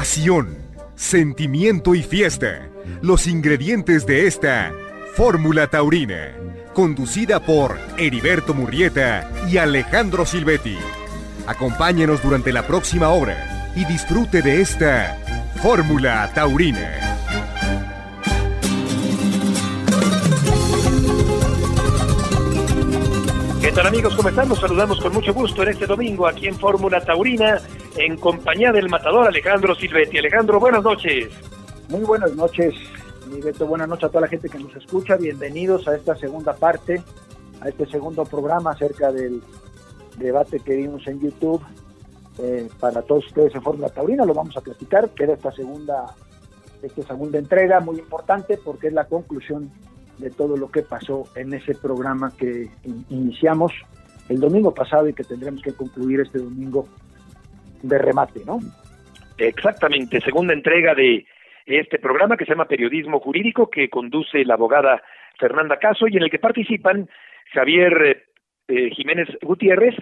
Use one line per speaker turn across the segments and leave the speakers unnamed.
pasión, sentimiento y fiesta. Los ingredientes de esta Fórmula Taurina, conducida por Heriberto Murrieta y Alejandro Silvetti. Acompáñenos durante la próxima hora y disfrute de esta Fórmula Taurina.
¿Qué tal amigos? ¿Cómo están? Nos saludamos con mucho gusto en este domingo aquí en Fórmula Taurina en compañía del matador Alejandro Silvetti. Alejandro, buenas noches.
Muy buenas noches, mi. Buenas noches a toda la gente que nos escucha. Bienvenidos a esta segunda parte, a este segundo programa acerca del debate que vimos en YouTube. Eh, para todos ustedes en Fórmula Taurina lo vamos a platicar. Queda esta segunda, esta segunda entrega muy importante porque es la conclusión de todo lo que pasó en ese programa que iniciamos el domingo pasado y que tendremos que concluir este domingo de remate, ¿no?
Exactamente, segunda entrega de este programa que se llama Periodismo Jurídico, que conduce la abogada Fernanda Caso y en el que participan Javier eh, Jiménez Gutiérrez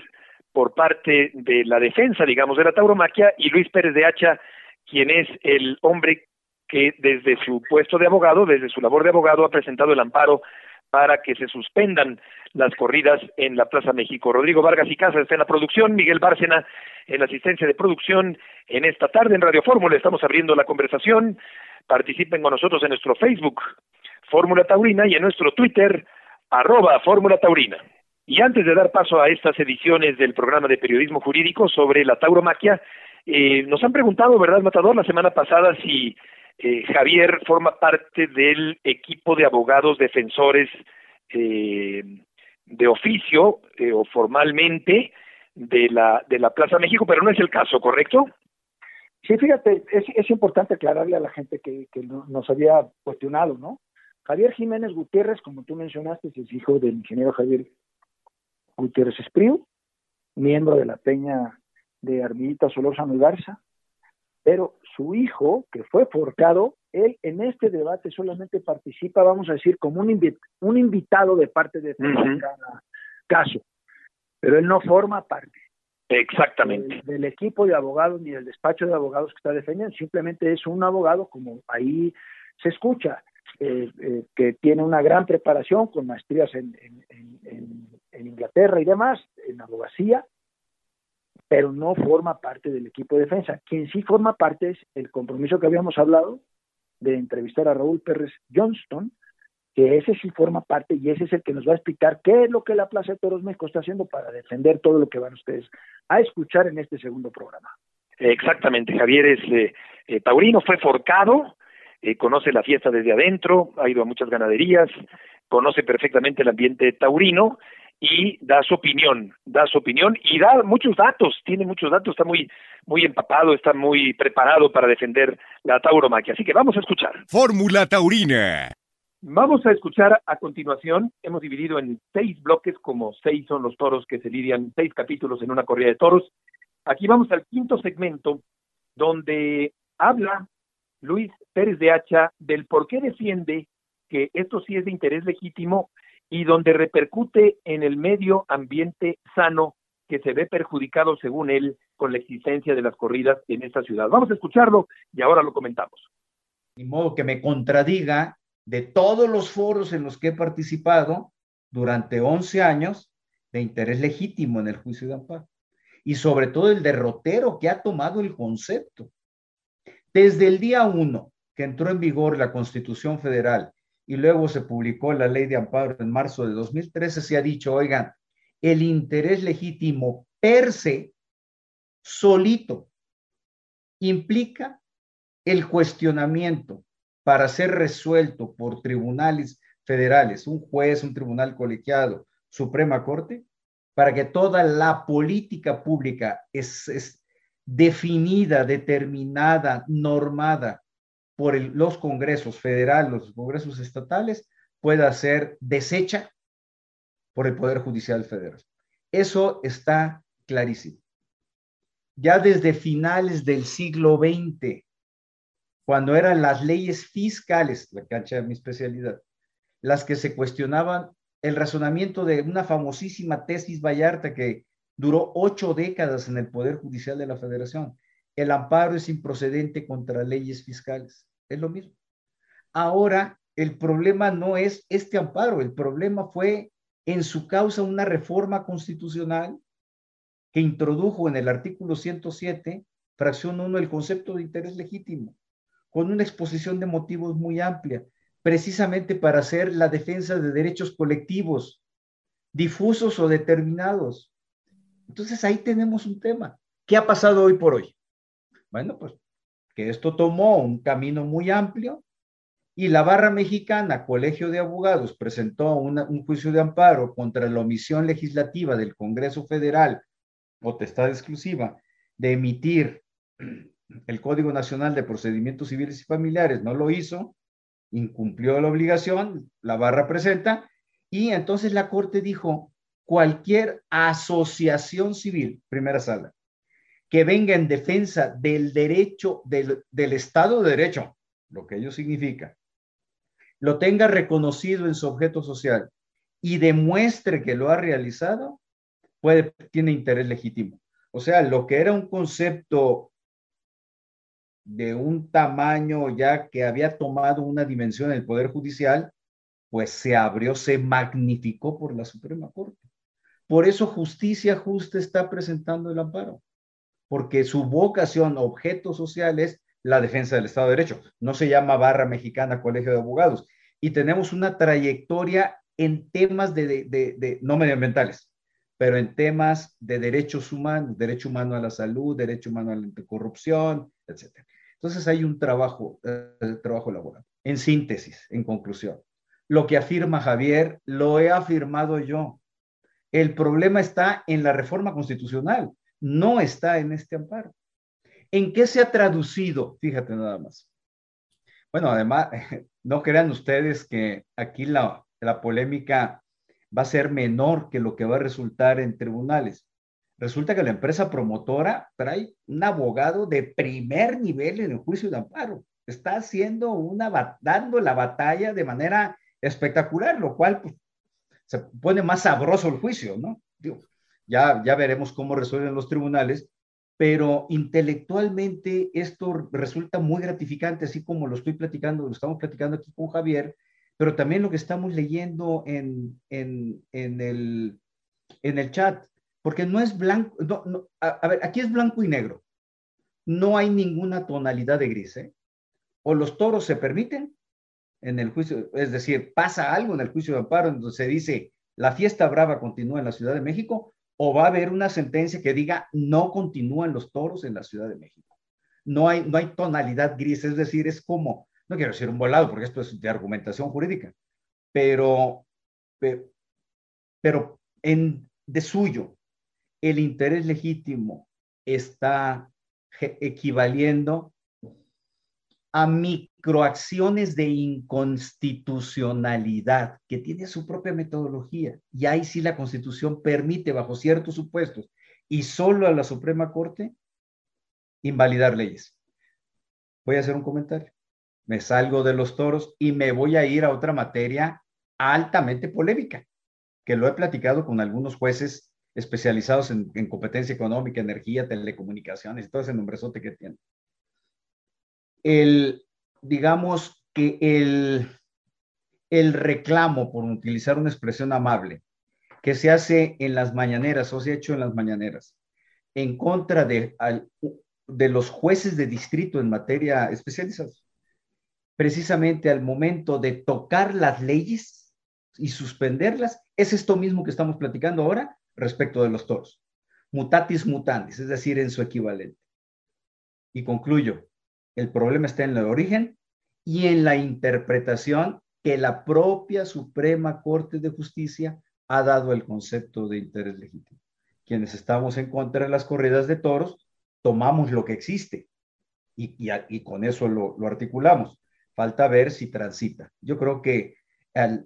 por parte de la defensa, digamos, de la tauromaquia y Luis Pérez de Hacha, quien es el hombre que desde su puesto de abogado, desde su labor de abogado, ha presentado el amparo para que se suspendan las corridas en la Plaza México. Rodrigo Vargas y Casa está en la producción, Miguel Bárcena en la asistencia de producción en esta tarde en Radio Fórmula. Estamos abriendo la conversación. Participen con nosotros en nuestro Facebook, Fórmula Taurina, y en nuestro Twitter, arroba Fórmula Taurina. Y antes de dar paso a estas ediciones del programa de periodismo jurídico sobre la tauromaquia, eh, nos han preguntado, ¿verdad, Matador, la semana pasada si eh, Javier forma parte del equipo de abogados defensores eh, de oficio eh, o formalmente de la, de la Plaza México, pero no es el caso, ¿correcto?
Sí, fíjate, es, importante aclararle a la gente que, nos había cuestionado, ¿no? Javier Jiménez Gutiérrez, como tú mencionaste, es hijo del ingeniero Javier Gutiérrez Espriu, miembro de la Peña de Armillita Solórzano Garza, pero su hijo, que fue forcado, él en este debate solamente participa, vamos a decir, como un, un invitado de parte de cada caso, pero él no forma parte.
Exactamente.
Del, equipo de abogados ni del despacho de abogados que está defendiendo, simplemente es un abogado como ahí se escucha, eh, eh, que tiene una gran preparación con maestrías en, en Inglaterra y demás, en abogacía, pero no forma parte del equipo de defensa. Quien sí forma parte es el compromiso que habíamos hablado de entrevistar a Raúl Pérez Johnston, que ese sí forma parte y ese es el que nos va a explicar qué es lo que la Plaza de Toros México está haciendo para defender todo lo que van ustedes a escuchar en este segundo programa.
Exactamente, Javier es eh, eh, taurino, fue forcado, eh, conoce la fiesta desde adentro, ha ido a muchas ganaderías, conoce perfectamente el ambiente taurino y da su opinión, da su opinión y da muchos datos, tiene muchos datos, está muy muy empapado, está muy preparado para defender la tauromaquia. Así que vamos a escuchar.
Fórmula Taurina.
Vamos a escuchar a continuación, hemos dividido en seis bloques, como seis son los toros que se lidian, seis capítulos en una corrida de toros. Aquí vamos al quinto segmento, donde habla Luis Pérez de Hacha del por qué defiende que esto sí es de interés legítimo y donde repercute en el medio ambiente sano que se ve perjudicado, según él, con la existencia de las corridas en esta ciudad. Vamos a escucharlo y ahora lo comentamos.
Ni modo que me contradiga de todos los foros en los que he participado durante 11 años de interés legítimo en el juicio de amparo y sobre todo el derrotero que ha tomado el concepto. Desde el día uno que entró en vigor la Constitución Federal y luego se publicó la ley de amparo en marzo de 2013, se ha dicho, oigan, el interés legítimo per se, solito, implica el cuestionamiento para ser resuelto por tribunales federales, un juez, un tribunal colegiado, Suprema Corte, para que toda la política pública es, es definida, determinada, normada por los congresos federales, los congresos estatales, pueda ser deshecha por el Poder Judicial Federal. Eso está clarísimo. Ya desde finales del siglo XX, cuando eran las leyes fiscales, la cancha de mi especialidad, las que se cuestionaban el razonamiento de una famosísima tesis Vallarta que duró ocho décadas en el Poder Judicial de la Federación. el amparo es improcedente contra leyes fiscales. Es lo mismo. Ahora, el problema no es este amparo, el problema fue en su causa una reforma constitucional que introdujo en el artículo 107, fracción 1, el concepto de interés legítimo, con una exposición de motivos muy amplia, precisamente para hacer la defensa de derechos colectivos, difusos o determinados. Entonces ahí tenemos un tema. ¿Qué ha pasado hoy por hoy? Bueno, pues que esto tomó un camino muy amplio y la barra mexicana, Colegio de Abogados, presentó un juicio de amparo contra la omisión legislativa del Congreso Federal, potestad exclusiva, de emitir el Código Nacional de Procedimientos Civiles y Familiares, no lo hizo, incumplió la obligación, la barra presenta, y entonces la Corte dijo, cualquier asociación civil, primera sala, que venga en defensa del derecho, del, Estado de Derecho, lo que ello significa, lo tenga reconocido en su objeto social y demuestre que lo ha realizado, tiene interés legítimo. O sea, lo que era un concepto de un tamaño ya que había tomado una dimensión en el Poder Judicial, pues se abrió, se magnificó por la Suprema Corte. Por eso Justicia Justa está presentando el amparo porque su vocación, objeto social es la defensa del Estado de Derecho. No se llama Barra Mexicana Colegio de Abogados. Y tenemos una trayectoria en temas de, no medioambientales, pero en temas de derechos humanos, derecho humano a la salud, derecho humano a la anticorrupción, etc. Entonces hay un trabajo, eh, trabajo laboral. En síntesis, en conclusión, lo que afirma Javier, lo he afirmado yo. El problema está en la reforma constitucional no está en este amparo. ¿En qué se ha traducido? Fíjate nada más. Bueno, además, no crean ustedes que aquí la, la polémica va a ser menor que lo que va a resultar en tribunales. Resulta que la empresa promotora trae un abogado de primer nivel en el juicio de amparo. Está haciendo una, dando la batalla de manera espectacular, lo cual pues, se pone más sabroso el juicio, ¿no? Digo, ya, ya veremos cómo resuelven los tribunales, pero intelectualmente esto resulta muy gratificante, así como lo estoy platicando, lo estamos platicando aquí con Javier, pero también lo que estamos leyendo en, en, en, el, en el chat, porque no es blanco, a, ver, aquí es blanco y negro, no hay ninguna tonalidad de gris, ¿eh? O los toros se permiten en el juicio, es decir, pasa algo en el juicio de amparo, donde se dice, la fiesta brava continúa en la Ciudad de México, o va a haber una sentencia que diga no continúan los toros en la Ciudad de México. No hay, no hay tonalidad gris, es decir, es como, no quiero decir un volado porque esto es de argumentación jurídica, pero, pero, en, de suyo, el interés legítimo está equivaliendo a microacciones de inconstitucionalidad, que tiene su propia metodología. Y ahí sí la Constitución permite, bajo ciertos supuestos, y solo a la Suprema Corte, invalidar leyes. Voy a hacer un comentario. Me salgo de los toros y me voy a ir a otra materia altamente polémica, que lo he platicado con algunos jueces especializados en, en competencia económica, energía, telecomunicaciones todo ese nombrezote que tienen el, digamos que el, el reclamo, por utilizar una expresión amable, que se hace en las mañaneras o se ha hecho en las mañaneras en contra de, de los jueces de distrito en materia especializada, precisamente al momento de tocar las leyes y suspenderlas, es esto mismo que estamos platicando ahora respecto de los toros. Mutatis mutandis, es decir, en su equivalente. Y concluyo, el problema está en el origen y en la interpretación que la propia Suprema Corte de Justicia ha dado el concepto de interés legítimo. Quienes estamos en contra de las corridas de toros, tomamos lo que existe y, y, con eso lo, articulamos. Falta ver si transita. Yo creo que el,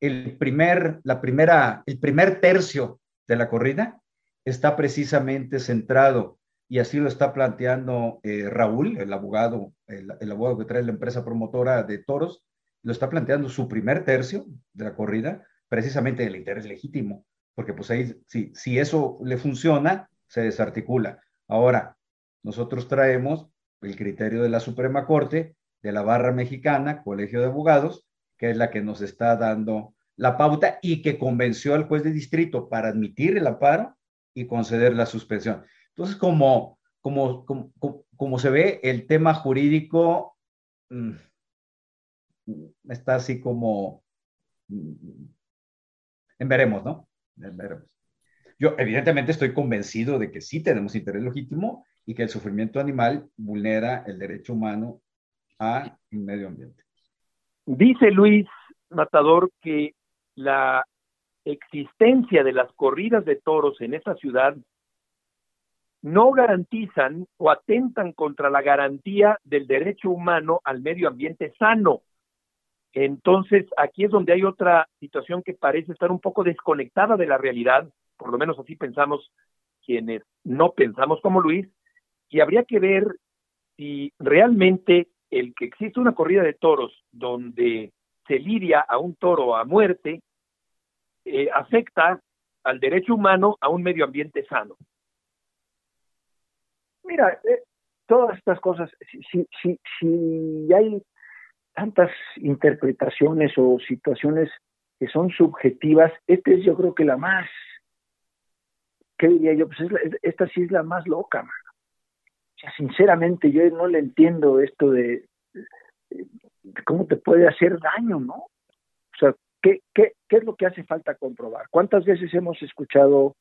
el, primer, la primera, el primer tercio de la corrida está precisamente centrado y así lo está planteando eh, Raúl, el abogado, el, abogado que trae la empresa promotora de toros, lo está planteando su primer tercio de la corrida, precisamente del interés legítimo, porque pues ahí, si, si eso le funciona, se desarticula. Ahora, Nosotros traemos el criterio de la Suprema Corte, de la barra mexicana, Colegio de Abogados, que es la que nos está dando la pauta y que convenció al juez de distrito para admitir el amparo y conceder la suspensión. Entonces, como, como, como, se ve, el tema jurídico mm, está así como mm, en veremos, ¿no? En veremos. Yo evidentemente estoy convencido de que sí tenemos interés legítimo y que el sufrimiento animal vulnera el derecho humano a un medio ambiente.
Dice Luis Matador que la existencia de las corridas de toros en esta ciudad no garantizan o atentan contra la garantía del derecho humano al medio ambiente sano. Entonces, aquí es donde hay otra situación que parece estar un poco desconectada de la realidad, por lo menos así pensamos quienes no pensamos como Luis, y habría que ver si realmente el que existe una corrida de toros donde se lidia a un toro a muerte eh, afecta al derecho humano a un medio ambiente sano.
Mira, eh, todas estas cosas, si, si, si hay tantas interpretaciones o situaciones que son subjetivas, esta es yo creo que la más, ¿qué diría yo? Pues esta sí es la más loca, O sea, sinceramente yo no le entiendo esto de, cómo te puede hacer daño, ¿no? O sea, ¿qué, qué, ¿qué es lo que hace falta comprobar? ¿Cuántas veces hemos escuchado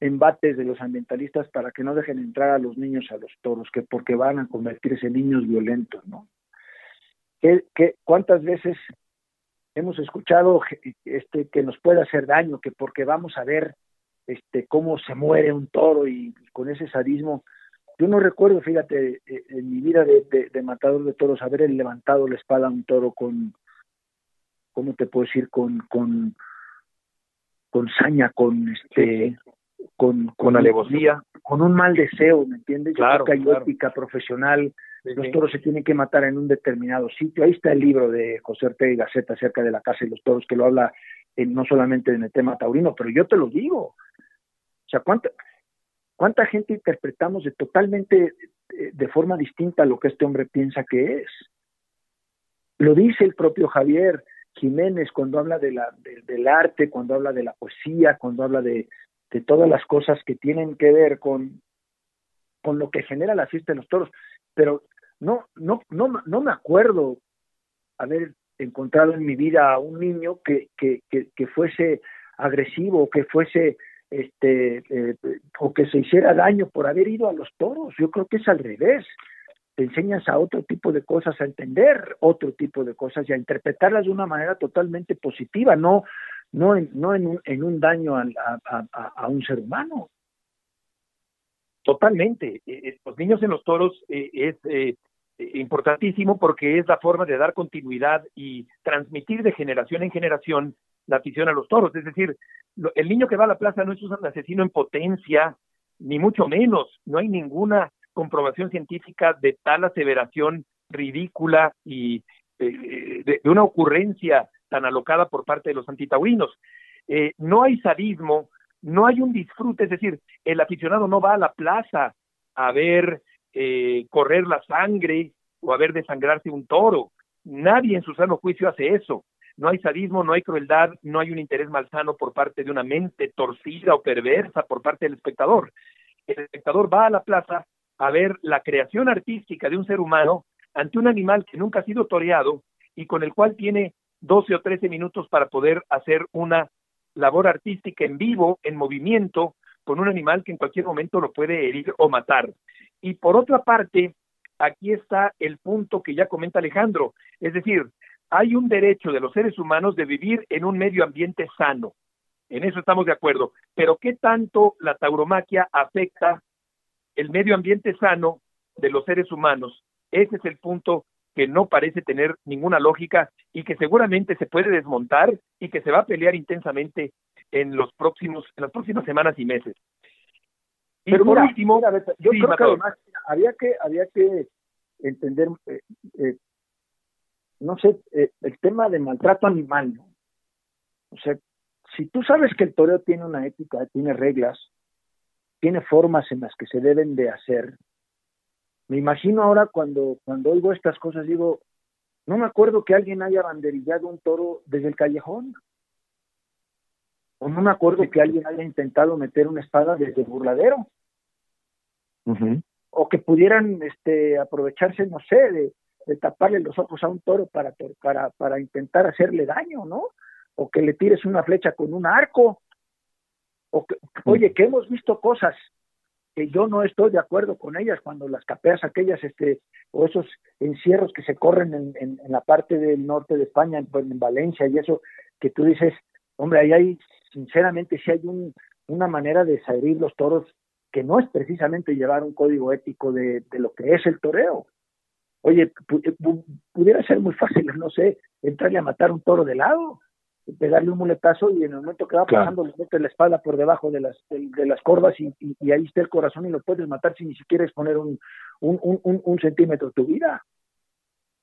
embates de los ambientalistas para que no dejen entrar a los niños a los toros, que porque van a convertirse en niños violentos, ¿no? ¿Qué, cuántas veces hemos escuchado este, que nos puede hacer daño, que porque vamos a ver este, cómo se muere un toro y, con ese sadismo. Yo no recuerdo, fíjate, eh, en mi vida de, de, matador de toros, haber levantado la espada a un toro con, ¿cómo te puedo decir? Con, con, con saña, con este, con, con alevosía, con un mal deseo, ¿me entiendes?
Claro,
Yo creo que hay profesional, los toros se tienen que matar en un determinado sitio. Ahí está el libro de José Ortega y Gaceta acerca de la casa de los toros, que lo habla no solamente en el tema taurino, pero yo te lo digo. O sea, ¿cuánta, cuánta gente interpretamos de totalmente eh, de forma distinta a lo que este hombre piensa que es? Lo dice el propio Javier Jiménez cuando habla de la, del arte, cuando habla de la poesía, cuando habla de, de todas las cosas que tienen que ver con, con lo que genera la fiesta de los toros, pero no, no, no, no me acuerdo haber encontrado en mi vida a un niño que, que, que, fuese agresivo, que fuese este eh, o que se hiciera daño por haber ido a los toros. Yo creo que es al revés. Te enseñas a otro tipo de cosas, a entender otro tipo de cosas y a interpretarlas de una manera totalmente positiva, no no en, no en, un, en un daño a, a, un ser humano.
Totalmente. Eh, eh, los niños en los toros eh, es importantísimo porque es la forma de dar continuidad y transmitir de generación en generación la afición a los toros. Es decir, el niño que va a la plaza no es un asesino en potencia, ni mucho menos. No hay ninguna comprobación científica de tal aseveración ridícula y de, una ocurrencia tan alocada por parte de los antitaurinos. Eh, no hay sadismo, no hay un disfrute, es decir, el aficionado no va a la plaza a ver eh, correr la sangre o a ver desangrarse un toro. Nadie en su sano juicio hace eso. No hay sadismo, no hay crueldad, no hay un interés malsano por parte de una mente torcida o perversa por parte del espectador. El espectador va a la plaza a ver la creación artística de un ser humano ante un animal que nunca ha sido toreado y con el cual tiene 12 o 13 minutos para poder hacer una labor artística en vivo, en movimiento, con un animal que en cualquier momento lo puede herir o matar. Y por otra parte, aquí está el punto que ya comenta Alejandro, es decir, hay un derecho de los seres humanos de vivir en un medio ambiente sano. En eso estamos de acuerdo. Pero ¿qué tanto la tauromaquia afecta el medio ambiente sano de los seres humanos? Ese es el punto que no parece tener ninguna lógica y que seguramente se puede desmontar y que se va a pelear intensamente en los próximos en las próximas semanas y meses.
Y por último, yo creo que además había que había que entender eh, eh, no sé eh, el tema de maltrato animal, ¿no? O sea, si tú sabes que el toreo tiene una ética, tiene reglas, tiene formas en las que se deben de hacer, Me imagino ahora cuando, cuando oigo estas cosas, digo, no me acuerdo que alguien haya banderillado un toro desde el callejón. O no me acuerdo que alguien haya intentado meter una espada desde el burladero. O que pudieran este, aprovecharse, no sé, de, taparle los ojos a un toro para, para, para intentar hacerle daño, ¿no? O que le tires una flecha con un arco. O que, oye, que hemos visto cosas que yo no estoy de acuerdo con ellas cuando las capeas aquellas este o esos encierros que se corren en, en, la parte del norte de España en, en, Valencia y eso que tú dices hombre ahí hay sinceramente sí hay un, una manera de salir los toros que no es precisamente llevar un código ético de, lo que es el toreo. Oye pudiera ser muy fácil no sé entrarle a matar un toro de lado pegarle un muletazo y en el momento que va pasando le mete la espada por debajo de las de, las corvas y, y, ahí está el corazón y lo puedes matar sin ni siquiera exponer un, un, un, un centímetro de tu vida.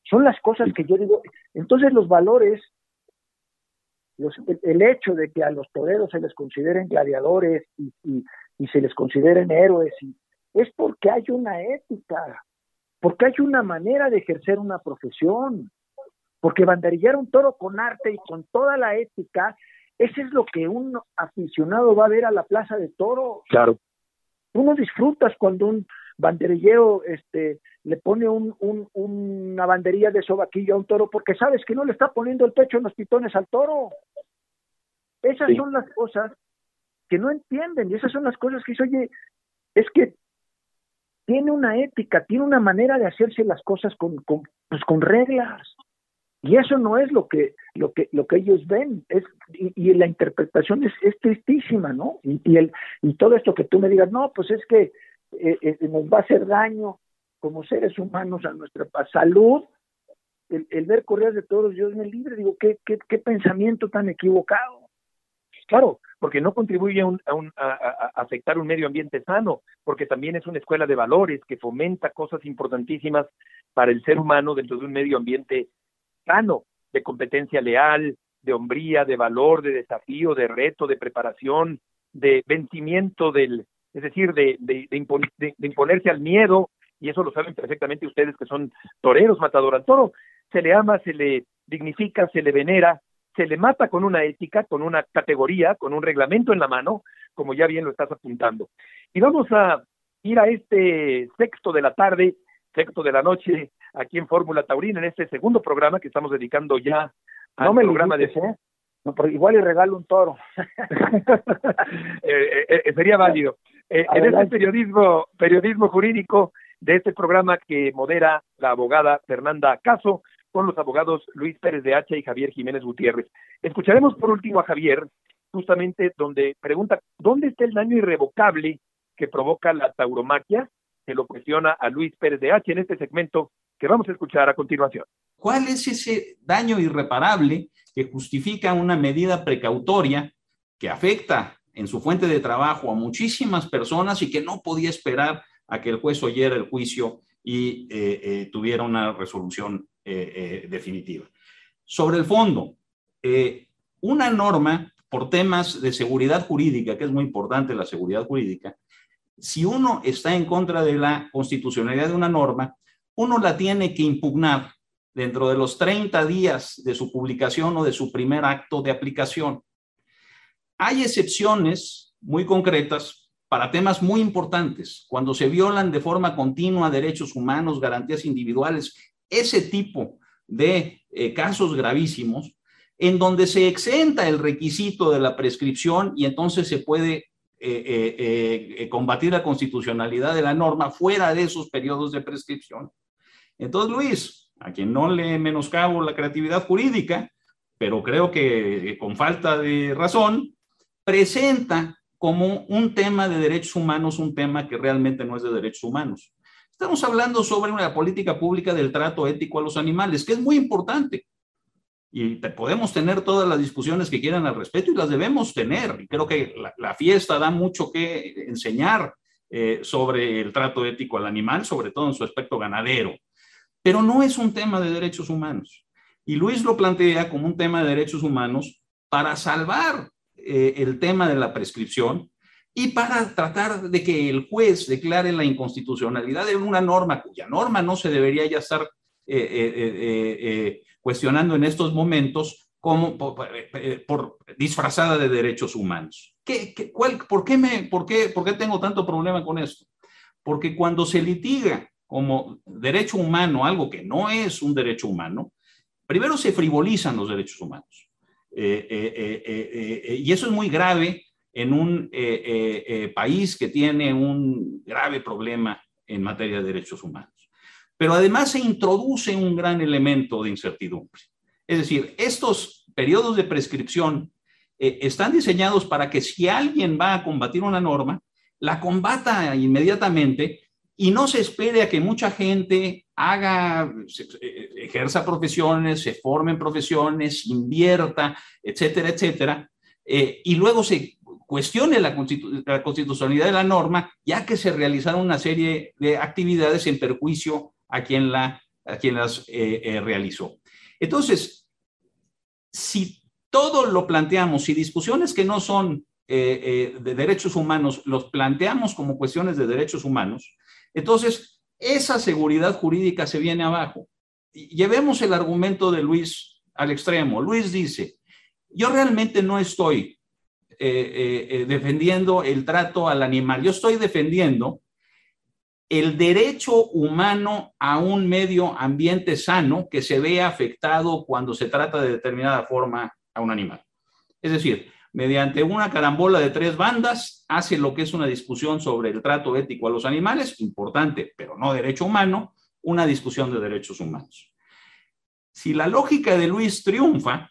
Son las cosas que yo digo. Entonces los valores, los, el, hecho de que a los toreros se les consideren gladiadores y, y, y se les consideren héroes, y, es porque hay una ética, porque hay una manera de ejercer una profesión porque banderillar un toro con arte y con toda la ética, ese es lo que un aficionado va a ver a la plaza de toro.
Claro.
Tú no disfrutas cuando un banderillero este, le pone un, un, una banderilla de sobaquillo a un toro porque sabes que no le está poniendo el pecho en los pitones al toro. Esas son las cosas que no entienden y esas son las cosas que dice, oye, es que tiene una ética, tiene una manera de hacerse las cosas con, con, pues con reglas. Y eso no es lo que, lo que, lo que ellos ven, es, y, la interpretación es, es tristísima, ¿no? Y, y, el, y todo esto que tú me digas, no, pues es que eh, eh, nos va a hacer daño como seres humanos a nuestra salud, el, ver correas de todos Dios me libre, digo, ¿qué, qué, qué pensamiento tan equivocado.
Claro, porque no contribuye a, un, a, un, a, afectar un medio ambiente sano, porque también es una escuela de valores que fomenta cosas importantísimas para el ser humano dentro de un medio ambiente sano, de competencia leal, de hombría, de valor, de desafío, de reto, de preparación, de vencimiento del, es decir, de, de, de, imponerse al miedo, y eso lo saben perfectamente ustedes que son toreros, matador al se le ama, se le dignifica, se le venera, se le mata con una ética, con una categoría, con un reglamento en la mano, como ya bien lo estás apuntando. Y vamos a ir a este sexto de la tarde, sexto de la noche, aquí en Fórmula Taurina, en este segundo programa que estamos dedicando ya al programa de...
¿eh? No, pero igual y regalo un toro.
Eh, eh, eh, sería válido. en este periodismo, periodismo jurídico de este programa que modera la abogada Fernanda Caso con los abogados Luis Pérez de Hacha y Javier Jiménez Gutiérrez. Escucharemos por último a Javier, justamente donde pregunta, ¿dónde está el daño irrevocable que provoca la tauromaquia? Que lo cuestiona a Luis Pérez de Hacha en este segmento que vamos a escuchar a continuación.
¿Cuál es ese daño irreparable que justifica una medida precautoria que afecta en su fuente de trabajo a muchísimas personas y que no podía esperar a que el juez oyera el juicio y eh, eh, tuviera una resolución eh, definitiva? Sobre el fondo, una norma por temas de seguridad jurídica, que es muy importante la seguridad jurídica, si uno está en contra de la constitucionalidad de una norma, uno la tiene que impugnar dentro de los 30 días de su publicación o de su primer acto de aplicación. Hay excepciones muy concretas para temas muy importantes, cuando se violan de forma continua derechos humanos, garantías individuales, ese tipo de eh, casos gravísimos, en donde se exenta el requisito de la prescripción y entonces se puede combatir la constitucionalidad de la norma fuera de esos periodos de prescripción. Entonces, Luis, a quien no le menoscabo la creatividad jurídica, pero creo que con falta de razón, presenta como un tema de derechos humanos un tema que realmente no es de derechos humanos. Estamos hablando sobre una política pública del trato ético a los animales, que es muy importante. Y podemos tener todas las discusiones que quieran al respecto y las debemos tener. Y creo que la, fiesta da mucho que enseñar eh, sobre el trato ético al animal, sobre todo en su aspecto ganadero pero no es un tema de derechos humanos. Y Luis lo plantea como un tema de derechos humanos para salvar eh, el tema de la prescripción y para tratar de que el juez declare la inconstitucionalidad de una norma cuya norma no se debería ya estar eh, cuestionando en estos momentos como por, disfrazada de derechos humanos. ¿Qué, cuál, por, qué me, por, qué, ¿Por qué tengo tanto problema con esto? Porque cuando se litiga como derecho humano algo que no es un derecho humano, primero se frivolizan los derechos humanos. y eso es muy grave en un país que tiene un grave problema en materia de derechos humanos. Pero además se introduce un gran elemento de incertidumbre. Es decir, estos periodos de prescripción eh, están diseñados para que si alguien va a combatir una norma, la combata inmediatamente y no se espere a que mucha gente haga, eh, ejerza profesiones, se forme en profesiones, invierta, etcétera, etcétera, eh, y luego se cuestione la, la, constitucionalidad de la norma, ya que se realizaron una serie de actividades en perjuicio a quien, la, a quien las realizó. Entonces, si todo lo planteamos, y discusiones que no son eh, eh, de derechos humanos los planteamos como cuestiones de derechos humanos, entonces esa seguridad jurídica se viene abajo. Llevemos el argumento de Luis al extremo. Luis dice, yo realmente no estoy eh, defendiendo el trato al animal, yo estoy defendiendo el derecho humano a un medio ambiente sano que se vea afectado cuando se trata de determinada forma a un animal. Es decir, mediante una carambola de tres bandas, hace lo que es una discusión sobre el trato ético a los animales, importante, pero no derecho humano, una discusión de derechos humanos. Si la lógica de Luis triunfa,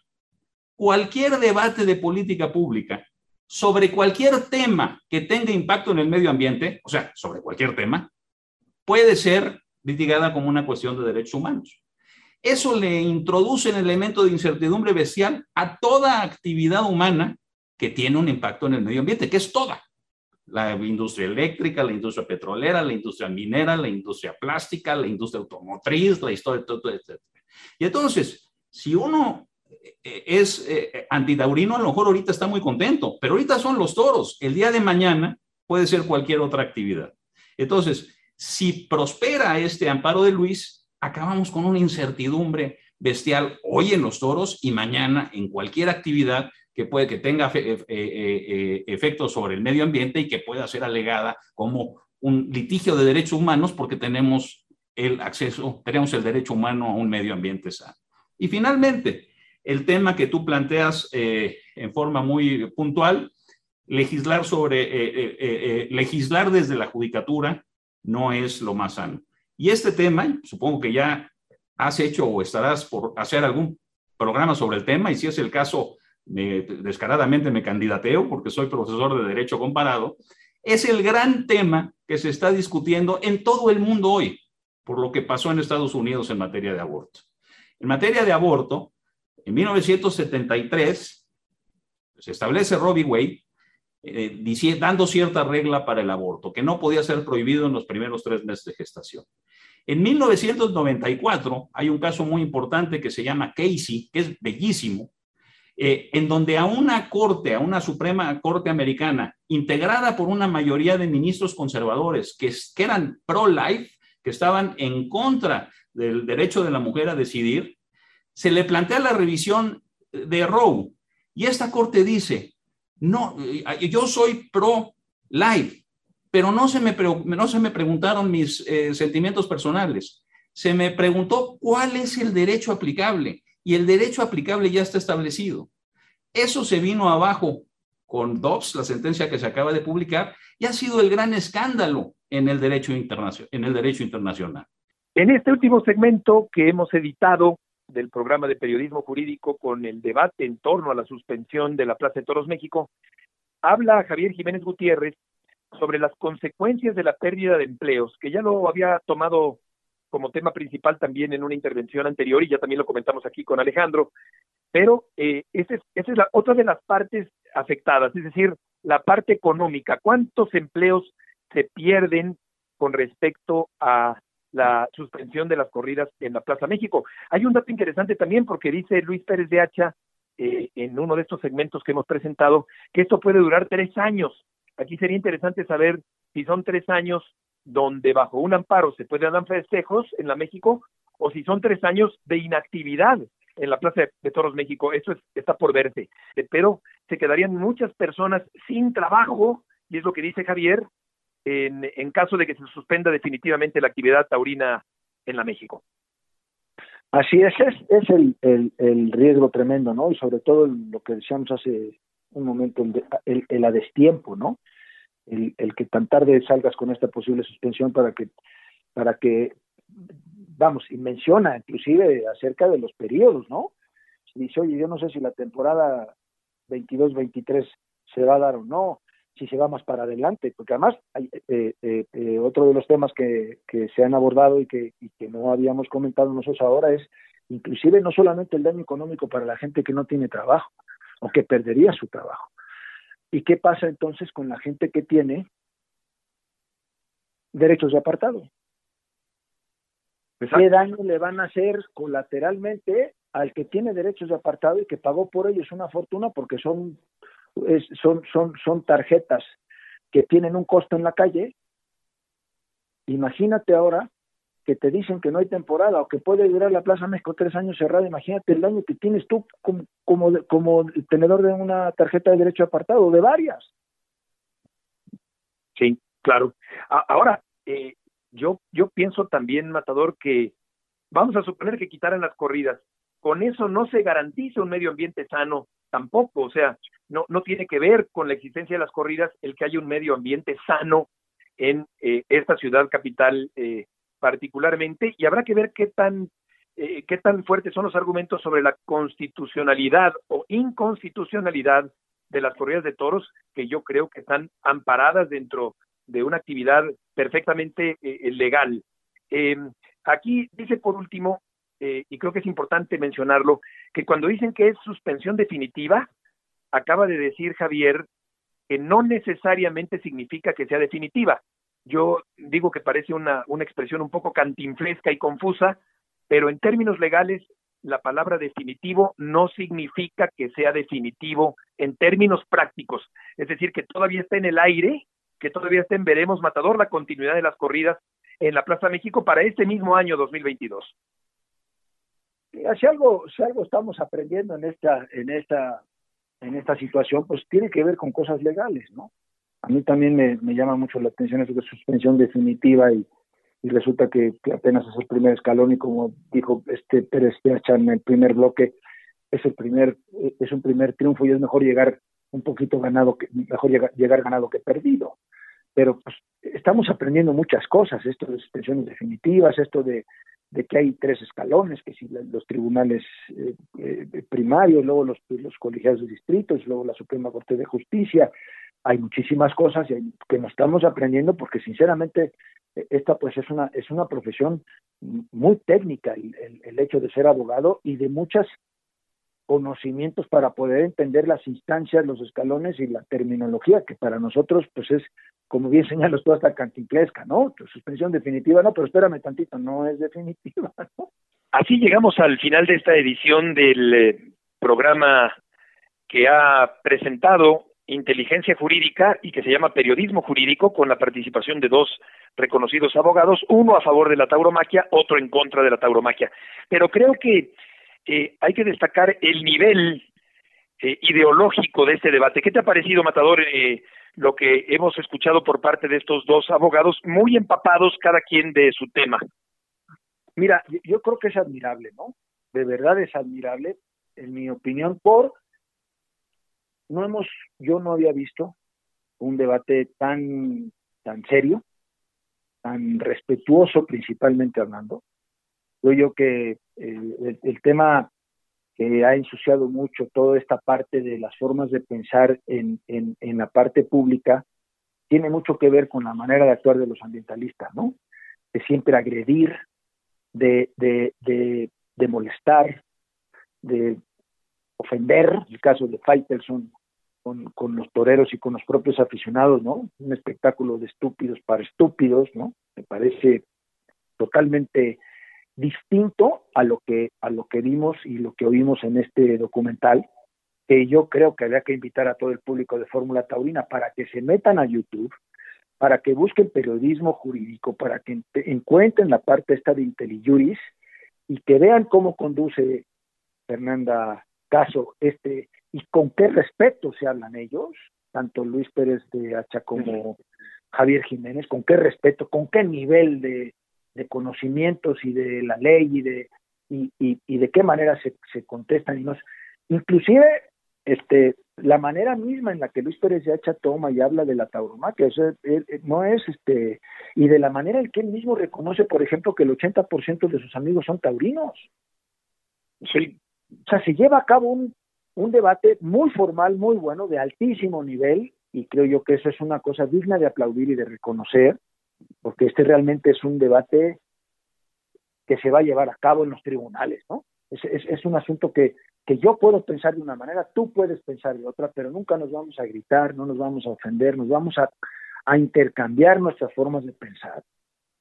cualquier debate de política pública sobre cualquier tema que tenga impacto en el medio ambiente, o sea, sobre cualquier tema, puede ser litigada como una cuestión de derechos humanos. Eso le introduce un elemento de incertidumbre bestial a toda actividad humana que tiene un impacto en el medio ambiente, que es toda. La industria eléctrica, la industria petrolera, la industria minera, la industria plástica, la industria automotriz, la historia, todo, etc. Y entonces, si uno eh, es eh, antitaurino, a lo mejor ahorita está muy contento, pero ahorita son los toros. El día de mañana puede ser cualquier otra actividad. Entonces, si prospera este amparo de Luis, acabamos con una incertidumbre bestial hoy en los toros y mañana en cualquier actividad que puede que tenga eh, eh, eh, efectos sobre el medio ambiente y que pueda ser alegada como un litigio de derechos humanos porque tenemos el acceso, tenemos el derecho humano a un medio ambiente sano. Y finalmente, el tema que tú planteas en forma muy puntual, legislar sobre, legislar desde la judicatura no es lo más sano. Y este tema, supongo que ya has hecho o estarás por hacer algún programa sobre el tema, y si es el caso, descaradamente me candidateo porque soy profesor de Derecho Comparado, es el gran tema que se está discutiendo en todo el mundo hoy, por lo que pasó en Estados Unidos en materia de aborto. En materia de aborto, en 1973 se establece Roe Wade eh, dando cierta regla para el aborto, que no podía ser prohibido en los primeros tres meses de gestación. En 1994 hay un caso muy importante que se llama Casey, que es bellísimo, eh, en donde a una corte, a una Suprema Corte Americana, integrada por una mayoría de ministros conservadores que, que eran pro-life, que estaban en contra del derecho de la mujer a decidir, se le plantea la revisión de Roe. Y esta corte dice, no, eh, yo soy pro life, pero no se me, no se me preguntaron mis eh, sentimientos personales. Se me preguntó cuál es el derecho aplicable y el derecho aplicable ya está establecido. Eso se vino abajo con Dobbs, la sentencia que se acaba de publicar, y ha sido el gran escándalo en el derecho, internacional, en el derecho internacional.
En este último segmento que hemos editado del programa de periodismo jurídico con el debate en torno a la suspensión de la Plaza de Toros México, habla Javier Jiménez Gutiérrez sobre las consecuencias de la pérdida de empleos, que ya lo había tomado como tema principal también en una intervención anterior y ya también lo comentamos aquí con Alejandro, pero eh, esa es, es la otra de las partes afectadas, es decir, la parte económica, cuántos empleos se pierden con respecto a la suspensión de las corridas en la Plaza México. Hay un dato interesante también porque dice Luis Pérez de Hacha eh, en uno de estos segmentos que hemos presentado que esto puede durar tres años. Aquí sería interesante saber si son tres años donde bajo un amparo se pueden dar festejos en la México o si son tres años de inactividad en la Plaza de Toros México. Eso está por verse. Pero se quedarían muchas personas sin trabajo, y es lo que dice Javier, en, en caso de que se suspenda definitivamente la actividad taurina en la México.
Así es, es, es el, riesgo tremendo, ¿no? Y sobre todo lo que decíamos hace un momento, el, el, a destiempo, ¿no? El, el que tan tarde salgas con esta posible suspensión para que, para que, vamos, y menciona inclusive acerca de los periodos, ¿no? Dice, oye, yo no sé si la temporada 22-23 se va a dar o no, si se va más para adelante, porque además hay, eh, eh, eh, otro de los temas que, que se han abordado y que, y que no habíamos comentado nosotros ahora es inclusive no solamente el daño económico para la gente que no tiene trabajo o que perdería su trabajo. ¿Y qué pasa entonces con la gente que tiene derechos de apartado? ¿Qué daño le van a hacer colateralmente al que tiene derechos de apartado y que pagó por ellos una fortuna porque son son, son, son tarjetas que tienen un costo en la calle. Imagínate ahora que te dicen que no hay temporada o que puede durar la Plaza México tres años cerrada, imagínate el daño que tienes tú como, como, como tenedor de una tarjeta de derecho apartado, de varias.
Sí, claro. ahora, eh, yo, yo pienso también, Matador, que vamos a suponer que quitaran las corridas. Con eso no se garantiza un medio ambiente sano tampoco, o sea, no, no tiene que ver con la existencia de las corridas el que haya un medio ambiente sano en eh, esta ciudad capital eh, particularmente, y habrá que ver qué tan, eh, qué tan fuertes son los argumentos sobre la constitucionalidad o inconstitucionalidad de las corridas de toros, que yo creo que están amparadas dentro de una actividad perfectamente legal. aquí dice por último eh, y creo que es importante mencionarlo, que cuando dicen que es suspensión definitiva, acaba de decir Javier que no necesariamente significa que sea definitiva. Yo digo que parece una, una expresión un poco cantinflesca y confusa, pero en términos legales la palabra definitivo no significa que sea definitivo en términos prácticos. Es decir, que todavía está en el aire, que todavía está en veremos matador la continuidad de las corridas en la Plaza México para este mismo año 2022
si algo, si algo estamos aprendiendo en esta, en esta, en esta situación, pues tiene que ver con cosas legales, ¿no? A mí también me, me llama mucho la atención eso de suspensión definitiva y, y resulta que, apenas es el primer escalón y como dijo este Pérez en el primer bloque, es el primer, es un primer triunfo y es mejor llegar un poquito ganado que, mejor llegar, llegar ganado que perdido. Pero pues estamos aprendiendo muchas cosas, esto de suspensiones definitivas, esto de, de que hay tres escalones, que si los tribunales eh, eh, primarios, luego los, los colegiados de distritos, luego la Suprema Corte de Justicia, hay muchísimas cosas que nos estamos aprendiendo porque sinceramente e, esta pues es una es una profesión muy técnica el, el hecho de ser abogado y de muchas conocimientos para poder entender las instancias, los escalones y la terminología, que para nosotros, pues es, como bien señalas tú, hasta cantinflesca, ¿no? Suspensión definitiva, no, pero espérame tantito, no es definitiva, ¿no?
Así llegamos al final de esta edición del eh, programa que ha presentado Inteligencia Jurídica y que se llama Periodismo Jurídico, con la participación de dos reconocidos abogados, uno a favor de la tauromaquia, otro en contra de la tauromaquia. Pero creo que hay que destacar el nivel eh, ideológico de este debate. ¿Qué te ha parecido, Matador, eh, lo que hemos escuchado por parte de estos dos abogados, muy empapados cada quien de su tema?
Mira, yo creo que es admirable, ¿no? De verdad es admirable, en mi opinión, por no hemos, yo no había visto un debate tan, tan serio, tan respetuoso principalmente hablando, Creo yo que eh, el, tema que ha ensuciado mucho toda esta parte de las formas de pensar en, en, en, la parte pública tiene mucho que ver con la manera de actuar de los ambientalistas, ¿no? De siempre agredir, de, de, molestar, de ofender, el caso de Faitelson con, con, los toreros y con los propios aficionados, ¿no? Un espectáculo de estúpidos para estúpidos, ¿no? Me parece totalmente distinto a lo que a lo que vimos y lo que oímos en este documental que yo creo que había que invitar a todo el público de Fórmula Taurina para que se metan a YouTube, para que busquen periodismo jurídico, para que encuentren la parte esta de IntelliJuris y que vean cómo conduce Fernanda Caso este y con qué respeto se hablan ellos, tanto Luis Pérez de Hacha como Javier Jiménez, con qué respeto, con qué nivel de, conocimientos y de la ley y de y, y, de qué manera se, se contestan y nos inclusive este la manera misma en la que Luis Pérez de Hacha toma y habla de la tauromaquia, no es este, y de la manera en que él mismo reconoce, por ejemplo, que el 80% de sus amigos son taurinos. Sí. O sea, se lleva a cabo un, un debate muy formal, muy bueno, de altísimo nivel, y creo yo que eso es una cosa digna de aplaudir y de reconocer, porque este realmente es un debate que se va a llevar a cabo en los tribunales, ¿no? Es, un asunto que, que yo puedo pensar de una manera, tú puedes pensar de otra, pero nunca nos vamos a gritar, no nos vamos a ofender, nos vamos a, a intercambiar nuestras formas de pensar,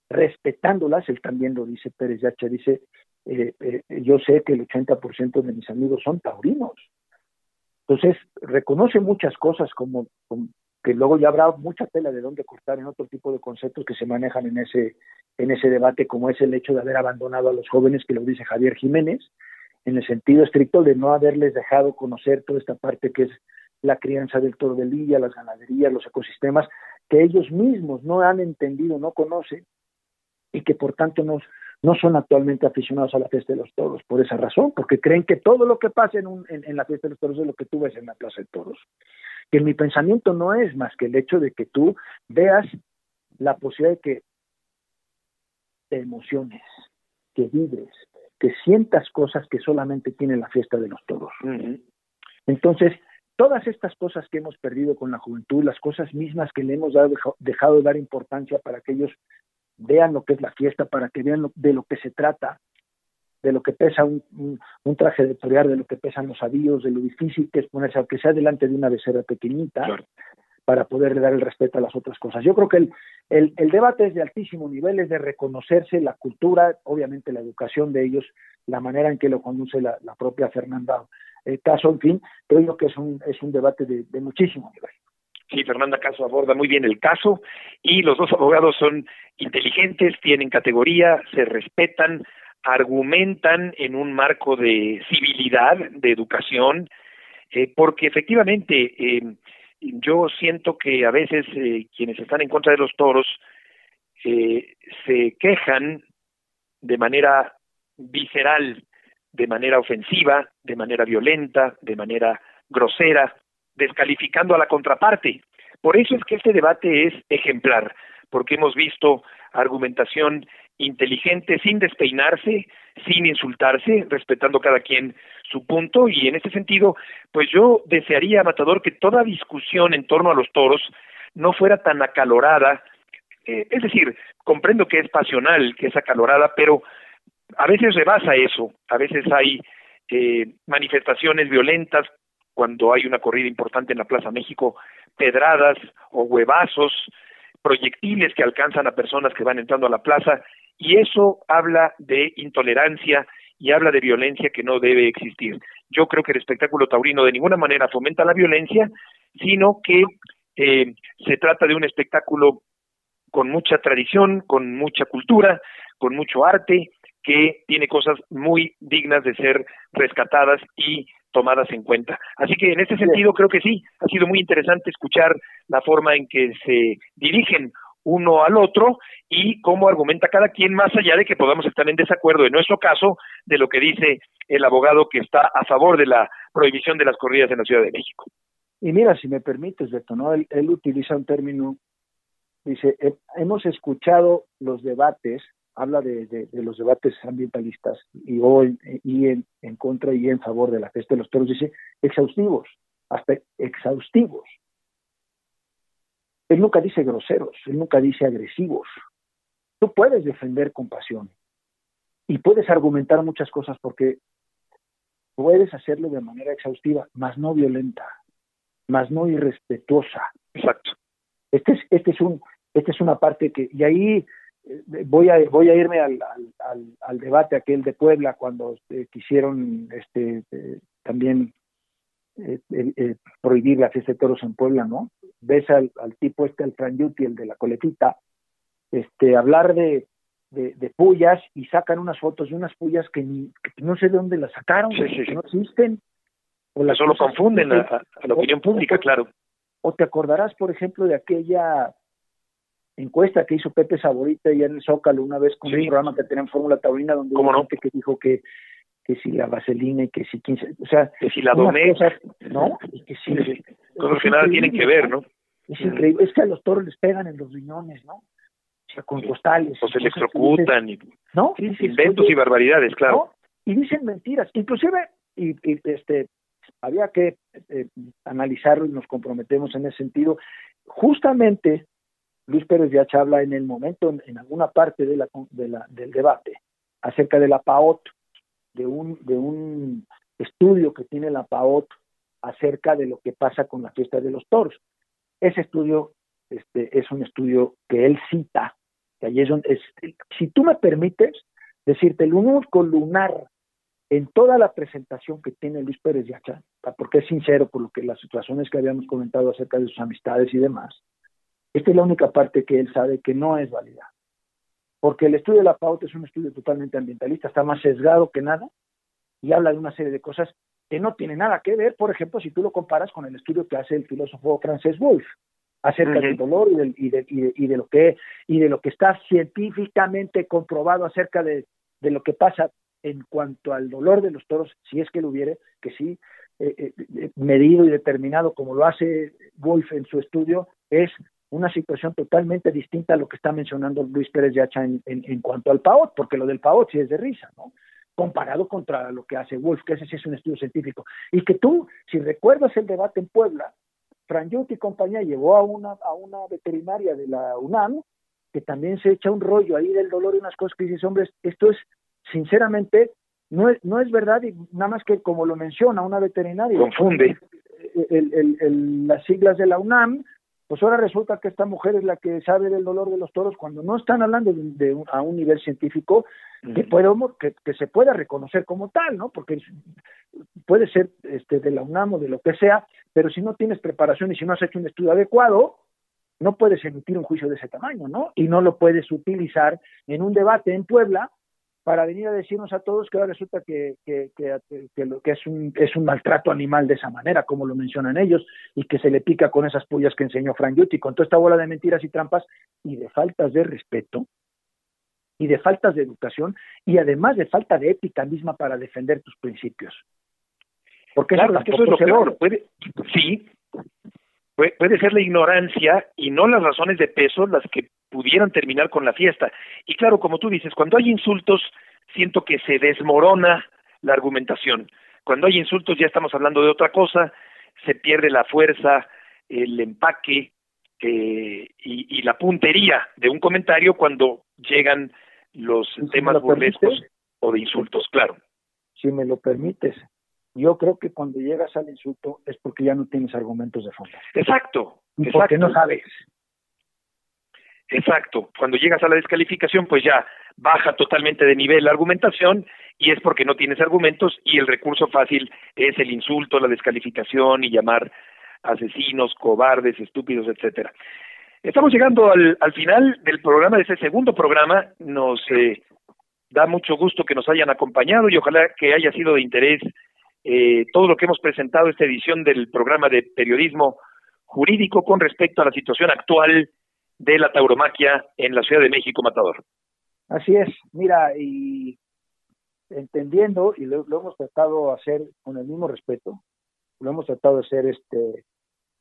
respetándolas, él también lo dice Pérez Yacha, dice, eh, eh, yo sé que el 80% de mis amigos son taurinos, entonces, reconoce muchas cosas como, que luego ya habrá mucha tela de dónde cortar en otro tipo de conceptos que se manejan en ese, en ese debate, como es el hecho de haber abandonado a los jóvenes, que lo dice Javier Jiménez, en el sentido estricto de no haberles dejado conocer toda esta parte que es la crianza del toro de lilla, las ganaderías, los ecosistemas, que ellos mismos no han entendido, no conocen, y que por tanto nos, no son actualmente aficionados a la fiesta de los toros por esa razón, porque creen que todo lo que pasa en, en, la fiesta de los toros es lo que tú ves en la plaza de toros. Que mi pensamiento no es más que el hecho de que tú veas la posibilidad de que te emociones, que vibres, que sientas cosas que solamente tiene la fiesta de los toros. Entonces, todas estas cosas que hemos perdido con la juventud, las cosas mismas que le hemos dado, dejado de dar importancia para que ellos vean lo que es la fiesta, para que vean de lo que se trata, de lo que pesa un, un, traje de torear, de lo que pesan los avíos, de lo difícil que es ponerse, aunque sea delante de una becera pequeñita, para poderle dar el respeto a las otras cosas. Yo creo que el, el, el, debate es de altísimo nivel, es de reconocerse la cultura, obviamente la educación de ellos, la manera en que lo conduce la, propia Fernanda eh, Caso, en fin, creo que es un, es un debate de, de muchísimo nivel.
Sí, Fernanda Caso aborda muy bien el caso y los dos abogados son inteligentes, tienen categoría, se respetan, argumentan en un marco de civilidad, de educación, eh, porque efectivamente eh, yo siento que a veces eh, quienes están en contra de los toros se quejan de manera visceral, de manera ofensiva, de manera violenta, de manera grosera, descalificando a la contraparte. Por eso es que este debate es ejemplar, porque hemos visto argumentación inteligente sin despeinarse, sin insultarse, respetando cada quien su punto y en ese sentido, pues yo desearía, Matador, que toda discusión en torno a los toros no fuera tan acalorada, eh, es decir, comprendo que es pasional, que es acalorada, pero a veces rebasa eso, a veces hay eh, manifestaciones violentas cuando hay una corrida importante en la Plaza México, pedradas o huevazos, proyectiles que alcanzan a personas que van entrando a la plaza, y eso habla de intolerancia y habla de violencia que no debe existir. Yo creo que el espectáculo taurino de ninguna manera fomenta la violencia, sino que eh, se trata de un espectáculo con mucha tradición, con mucha cultura, con mucho arte, que tiene cosas muy dignas de ser rescatadas y tomadas en cuenta. Así que en este sentido creo que sí, ha sido muy interesante escuchar la forma en que se dirigen uno al otro y cómo argumenta cada quien, más allá de que podamos estar en desacuerdo, en nuestro caso, de lo que dice el abogado que está a favor de la prohibición de las corridas en la Ciudad de México.
Y mira, si me permites, Beto, ¿no? él, él utiliza un término, dice, hemos escuchado los debates habla de, los debates ambientalistas y, hoy, y en, en, contra y en favor de la fiesta de los toros, dice exhaustivos, hasta exhaustivos. Él nunca dice groseros, él nunca dice agresivos. Tú puedes defender con pasión y puedes argumentar muchas cosas porque puedes hacerlo de manera exhaustiva, más no violenta, más no irrespetuosa.
Exacto.
Este es, este es un, esta es una parte que, y ahí voy a voy a irme al, al, debate aquel de Puebla cuando este, quisieron este eh, también eh, eh, prohibir la fiesta de toros en Puebla, ¿no? Ves al, tipo este, al Franjuti, el de la coletita, este, hablar de, de, pullas y sacan unas fotos de unas pullas que, ni, no sé de dónde las sacaron, que no existen.
O las Eso lo confunden a, la opinión pública, claro.
O te acordarás, por ejemplo, de aquella encuesta que hizo Pepe Saborita y en el Zócalo una vez con un programa que tenía en Fórmula Taurina donde
hubo
gente que dijo que que si la vaselina y que si 15, o sea,
que si la domé,
¿no? Y que si,
cosas que nada tienen que ver, ¿no?
Es increíble, es que a los toros les pegan en los riñones, ¿no? O sea, con costales.
O se electrocutan, y, ¿no? inventos y barbaridades, claro.
Y dicen mentiras, inclusive, y, este, había que eh, analizarlo y nos comprometemos en ese sentido. Justamente, Luis Pérez Hacha habla en el momento, en, alguna parte de la, de la, del debate, acerca de la PAOT, de un, de un estudio que tiene la PAOT acerca de lo que pasa con la fiesta de los toros. Ese estudio este, es un estudio que él cita, que allí es si tú me permites decirte, el único lunar en toda la presentación que tiene Luis Pérez Yachán, porque es sincero por lo que las situaciones que habíamos comentado acerca de sus amistades y demás, esta es la única parte que él sabe que no es válida. Porque el estudio de la pauta es un estudio totalmente ambientalista, está más sesgado que nada y habla de una serie de cosas que no tienen nada que ver, por ejemplo, si tú lo comparas con el estudio que hace el filósofo francés Wolff acerca del dolor y, de, lo que y de lo que está científicamente comprobado acerca de, lo que pasa en cuanto al dolor de los toros, si es que lo hubiere, que sí, eh, eh, eh, medido y determinado como lo hace Wolf en su estudio, es una situación totalmente distinta a lo que está mencionando Luis Pérez de Hacha en, en, cuanto al PAOT, porque lo del PAOT sí es de risa, ¿no? Comparado contra lo que hace Wolf, que ese sí es un estudio científico. Y que tú, si recuerdas el debate en Puebla, Franjut y compañía llevó a una, a una veterinaria de la UNAM que también se echa un rollo ahí del dolor y unas cosas que dices, hombre, esto es, sinceramente, no es, no es verdad y nada más que como lo menciona una veterinaria.
Confunde.
las siglas de la UNAM pues ahora resulta que esta mujer es la que sabe del dolor de los toros cuando no están hablando de, a un nivel científico que, podemos, que, que, se pueda reconocer como tal, ¿no? Porque puede ser este, de la UNAM o de lo que sea, pero si no tienes preparación y si no has hecho un estudio adecuado, no puedes emitir un juicio de ese tamaño, ¿no? Y no lo puedes utilizar en un debate en Puebla para venir a decirnos a todos que ahora resulta que, que, que, que, es, un, es un maltrato animal de esa manera, como lo mencionan ellos, y que se le pica con esas pullas que enseñó Frank Yuti, con toda esta bola de mentiras y trampas y de faltas de respeto y de faltas de educación y además de falta de ética misma para defender tus principios.
Porque eso, es lo peor. Puede, sí, puede ser la ignorancia y no las razones de peso las que pudieran terminar con la fiesta. Y claro, como tú dices, cuando hay insultos, siento que se desmorona la argumentación. Cuando hay insultos ya estamos hablando de otra cosa, se pierde la fuerza, el empaque eh, y, la puntería de un comentario cuando llegan los temas burlescos o de insultos, claro.
Si me lo permites, yo creo que cuando llegas al insulto es porque ya no tienes argumentos de fondo.
Exacto.
Y porque no sabes.
Exacto. Cuando llegas a la descalificación, pues ya baja totalmente de nivel la argumentación y es porque no tienes argumentos y el recurso fácil es el insulto, la descalificación y llamar asesinos, cobardes, estúpidos, etcétera. Estamos llegando al, al final del programa, de ese segundo programa. Nos eh, da mucho gusto que nos hayan acompañado y ojalá que haya sido de interés eh, todo lo que hemos presentado esta edición del programa de periodismo jurídico con respecto a la situación actual de la tauromaquia en la Ciudad de México, Matador.
Así es, mira, y entendiendo, y lo, hemos tratado de hacer con el mismo respeto, lo hemos tratado de hacer este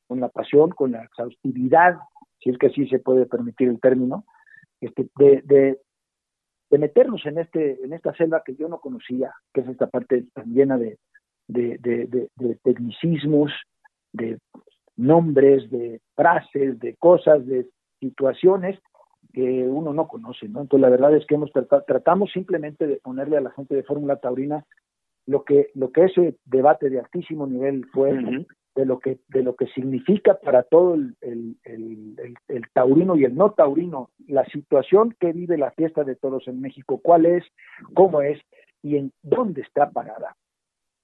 con la pasión, con la exhaustividad, si es que así se puede permitir el término, este, de, de, de meternos en este en esta selva que yo no conocía, que es esta parte tan llena de, de, de, de, tecnicismos, de nombres, de frases, de cosas, de situaciones que uno no conoce, ¿no? Entonces la verdad es que hemos tratamos simplemente de ponerle a la gente de Fórmula Taurina lo que lo que ese debate de altísimo nivel fue de lo que de lo que significa para todo el, el, el, taurino y el no taurino la situación que vive la fiesta de toros en México, cuál es, cómo es y en dónde está parada.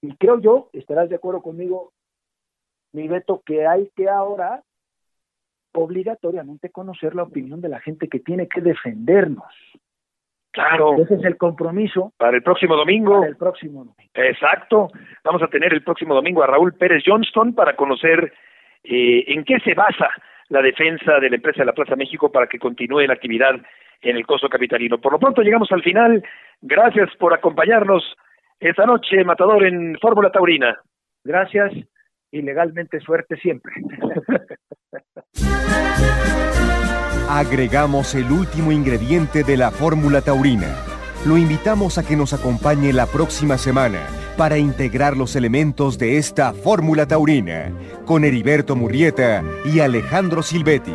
Y creo yo, estarás de acuerdo conmigo, mi Beto, que hay que ahora obligatoriamente conocer la opinión de la gente que tiene que defendernos.
Claro.
Ese es el compromiso.
Para el próximo domingo.
Para el próximo domingo.
Exacto. Vamos a tener el próximo domingo a Raúl Pérez Johnston para conocer eh, en qué se basa la defensa de la empresa de la Plaza México para que continúe la actividad en el costo capitalino. Por lo pronto llegamos al final. Gracias por acompañarnos esta noche, Matador, en Fórmula Taurina.
Gracias y legalmente suerte siempre.
Agregamos el último ingrediente de la fórmula taurina. Lo invitamos a que nos acompañe la próxima semana para integrar los elementos de esta fórmula taurina con Heriberto Murrieta y Alejandro Silvetti.